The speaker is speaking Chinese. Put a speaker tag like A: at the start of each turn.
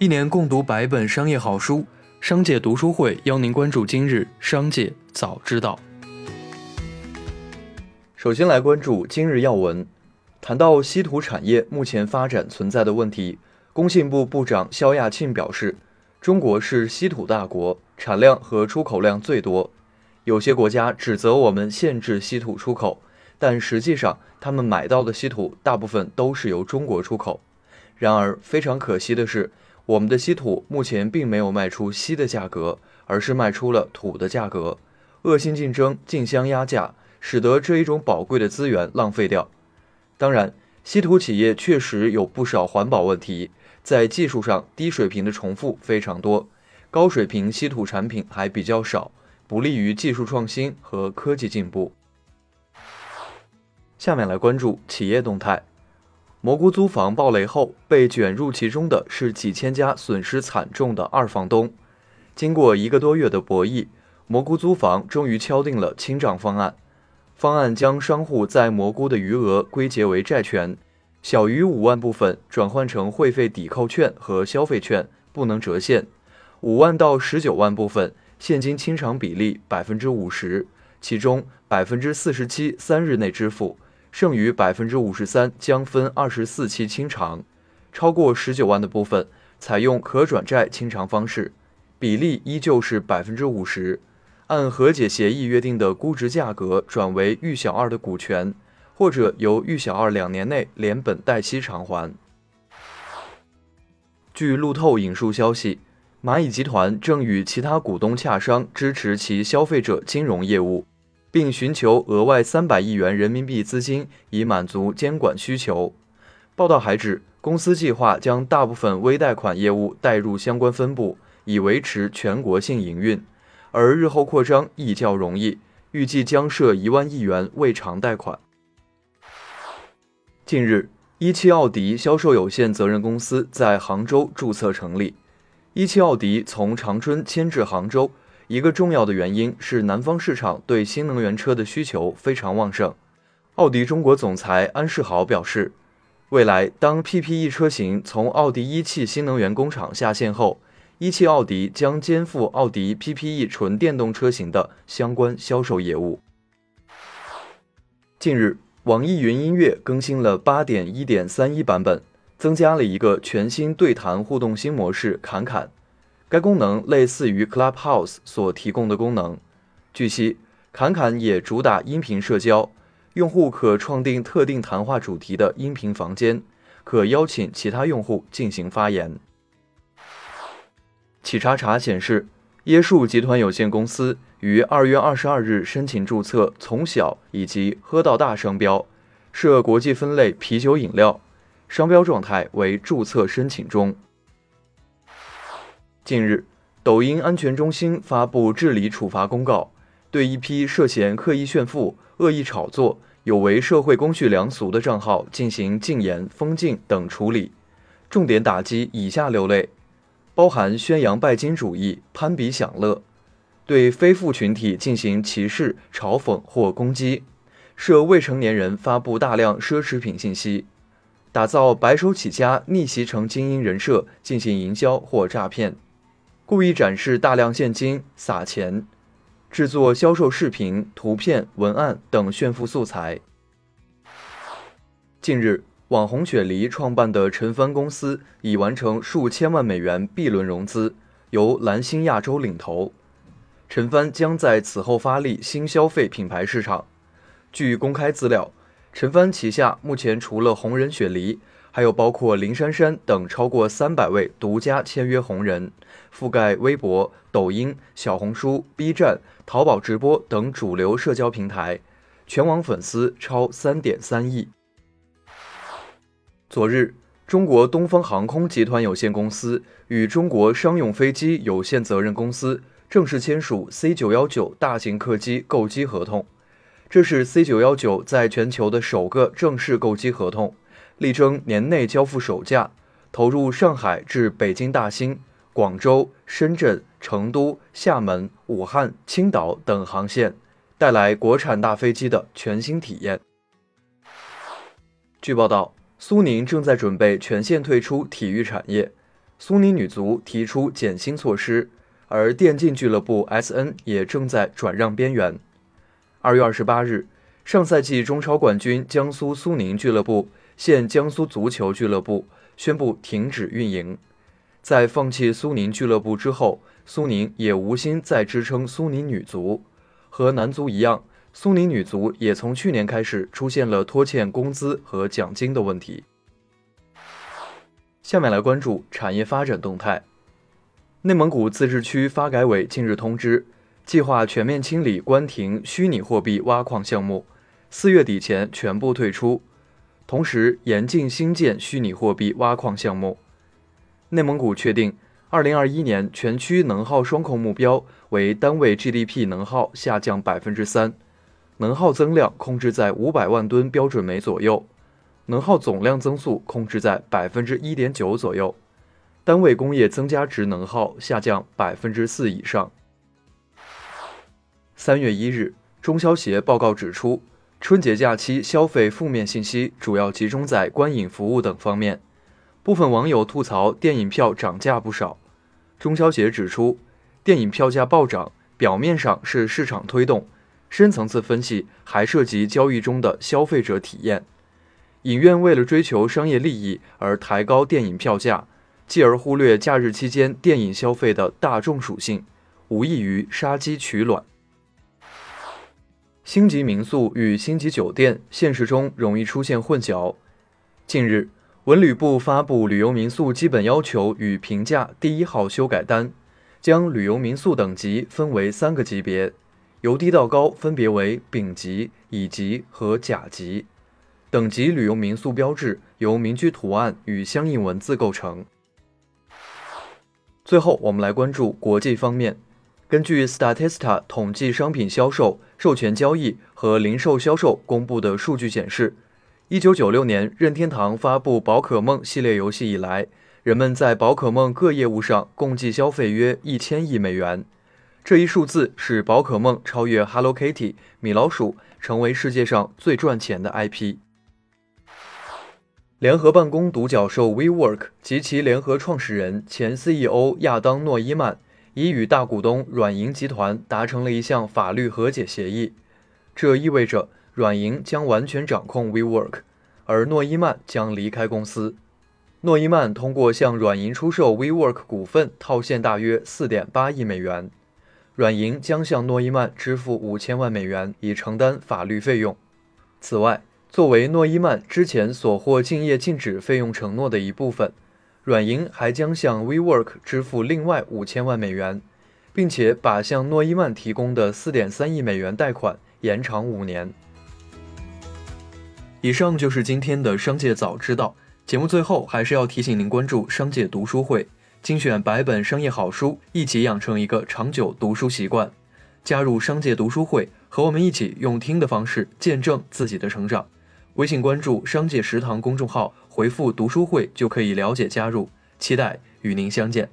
A: 一年共读百本商业好书，商界读书会邀您关注今日商界早知道。
B: 首先来关注今日要闻。谈到稀土产业目前发展存在的问题，工信部部长肖亚庆表示，中国是稀土大国，产量和出口量最多。有些国家指责我们限制稀土出口，但实际上他们买到的稀土大部分都是由中国出口。然而，非常可惜的是，我们的稀土目前并没有卖出锡的价格，而是卖出了土的价格，恶性竞争，竞相压价。使得这一种宝贵的资源浪费掉。当然，稀土企业确实有不少环保问题，在技术上低水平的重复非常多，高水平稀土产品还比较少，不利于技术创新和科技进步。下面来关注企业动态。蘑菇租房暴雷后，被卷入其中的是几千家损失惨重的二房东。经过一个多月的博弈，蘑菇租房终于敲定了清账方案。方案将商户在蘑菇的余额归结为债权，小于五万部分转换成会费抵扣券和消费券，不能折现；五万到十九万部分现金清偿比例百分之五十，其中百分之四十七三日内支付，剩余百分之五十三将分二十四期清偿。超过十九万的部分采用可转债清偿方式，比例依旧是百分之五十。按和解协议约定的估值价格转为豫小二的股权，或者由豫小二两年内连本带息偿还。据路透引述消息，蚂蚁集团正与其他股东洽商支持其消费者金融业务，并寻求额外三百亿元人民币资金以满足监管需求。报道还指，公司计划将大部分微贷款业务带入相关分部，以维持全国性营运。而日后扩张亦较容易，预计将设一万亿元未偿贷款。近日，一汽奥迪销售有限责任公司在杭州注册成立。一汽奥迪从长春迁至杭州，一个重要的原因是南方市场对新能源车的需求非常旺盛。奥迪中国总裁安世豪表示，未来当 PPE 车型从奥迪一汽新能源工厂下线后，一汽奥迪将肩负奥迪 PPE 纯电动车型的相关销售业务。近日，网易云音乐更新了8.1.31版本，增加了一个全新对谈互动新模式“侃侃”。该功能类似于 Clubhouse 所提供的功能。据悉，侃侃也主打音频社交，用户可创定特定谈话主题的音频房间，可邀请其他用户进行发言。企查查显示，椰树集团有限公司于二月二十二日申请注册“从小”以及“喝到大”商标，涉国际分类啤酒饮料，商标状态为注册申请中。近日，抖音安全中心发布治理处罚公告，对一批涉嫌刻意炫富、恶意炒作、有违社会公序良俗的账号进行禁言、封禁等处理，重点打击以下六类。包含宣扬拜金主义、攀比享乐，对非富群体进行歧视、嘲讽或攻击，涉未成年人发布大量奢侈品信息，打造白手起家、逆袭成精英人设进行营销或诈骗，故意展示大量现金、撒钱，制作销售视频、图片、文案等炫富素材。近日。网红雪梨创办的陈帆公司已完成数千万美元 B 轮融资，由蓝星亚洲领投。陈帆将在此后发力新消费品牌市场。据公开资料，陈帆旗下目前除了红人雪梨，还有包括林珊珊等超过三百位独家签约红人，覆盖微博、抖音、小红书、B 站、淘宝直播等主流社交平台，全网粉丝超三点三亿。昨日，中国东方航空集团有限公司与中国商用飞机有限责任公司正式签署 C 九幺九大型客机购机合同。这是 C 九幺九在全球的首个正式购机合同，力争年内交付首架，投入上海至北京大兴、广州、深圳、成都、厦门、武汉、青岛等航线，带来国产大飞机的全新体验。据报道。苏宁正在准备全线退出体育产业，苏宁女足提出减薪措施，而电竞俱乐部 SN 也正在转让边缘。二月二十八日，上赛季中超冠军江苏苏宁俱乐部（现江苏足球俱乐部）宣布停止运营。在放弃苏宁俱乐部之后，苏宁也无心再支撑苏宁女足。和男足一样，苏宁女足也从去年开始出现了拖欠工资和奖金的问题。下面来关注产业发展动态。内蒙古自治区发改委近日通知，计划全面清理关停虚拟货币挖矿项目，四月底前全部退出，同时严禁新建虚拟货币挖矿项目。内蒙古确定，二零二一年全区能耗双控目标为单位 GDP 能耗下降百分之三，能耗增量控制在五百万吨标准煤左右。能耗总量增速控制在百分之一点九左右，单位工业增加值能耗下降百分之四以上。三月一日，中消协报告指出，春节假期消费负面信息主要集中在观影服务等方面，部分网友吐槽电影票涨价不少。中消协指出，电影票价暴涨，表面上是市场推动，深层次分析还涉及交易中的消费者体验。影院为了追求商业利益而抬高电影票价，继而忽略假日期间电影消费的大众属性，无异于杀鸡取卵。星级民宿与星级酒店现实中容易出现混淆。近日，文旅部发布旅游民宿基本要求与评价第一号修改单，将旅游民宿等级分为三个级别，由低到高分别为丙级、乙级和甲级。等级旅游民宿标志由民居图案与相应文字构成。最后，我们来关注国际方面。根据 Statista 统计商品销售、授权交易和零售销售公布的数据显示，一九九六年任天堂发布宝可梦系列游戏以来，人们在宝可梦各业务上共计消费约一千亿美元。这一数字使宝可梦超越 Hello Kitty、米老鼠，成为世界上最赚钱的 IP。联合办公独角兽 WeWork 及其联合创始人、前 CEO 亚当·诺伊曼已与大股东软银集团达成了一项法律和解协议，这意味着软银将完全掌控 WeWork，而诺伊曼将离开公司。诺伊曼通过向软银出售 WeWork 股份套现大约4.8亿美元，软银将向诺伊曼支付五千万美元以承担法律费用。此外，作为诺伊曼之前所获竞业禁止费用承诺的一部分，软银还将向 WeWork 支付另外五千万美元，并且把向诺伊曼提供的四点三亿美元贷款延长五年。以上就是今天的商界早知道节目。最后还是要提醒您关注商界读书会，精选百本商业好书，一起养成一个长久读书习惯。加入商界读书会，和我们一起用听的方式见证自己的成长。微信关注“商界食堂”公众号，回复“读书会”就可以了解加入，期待与您相见。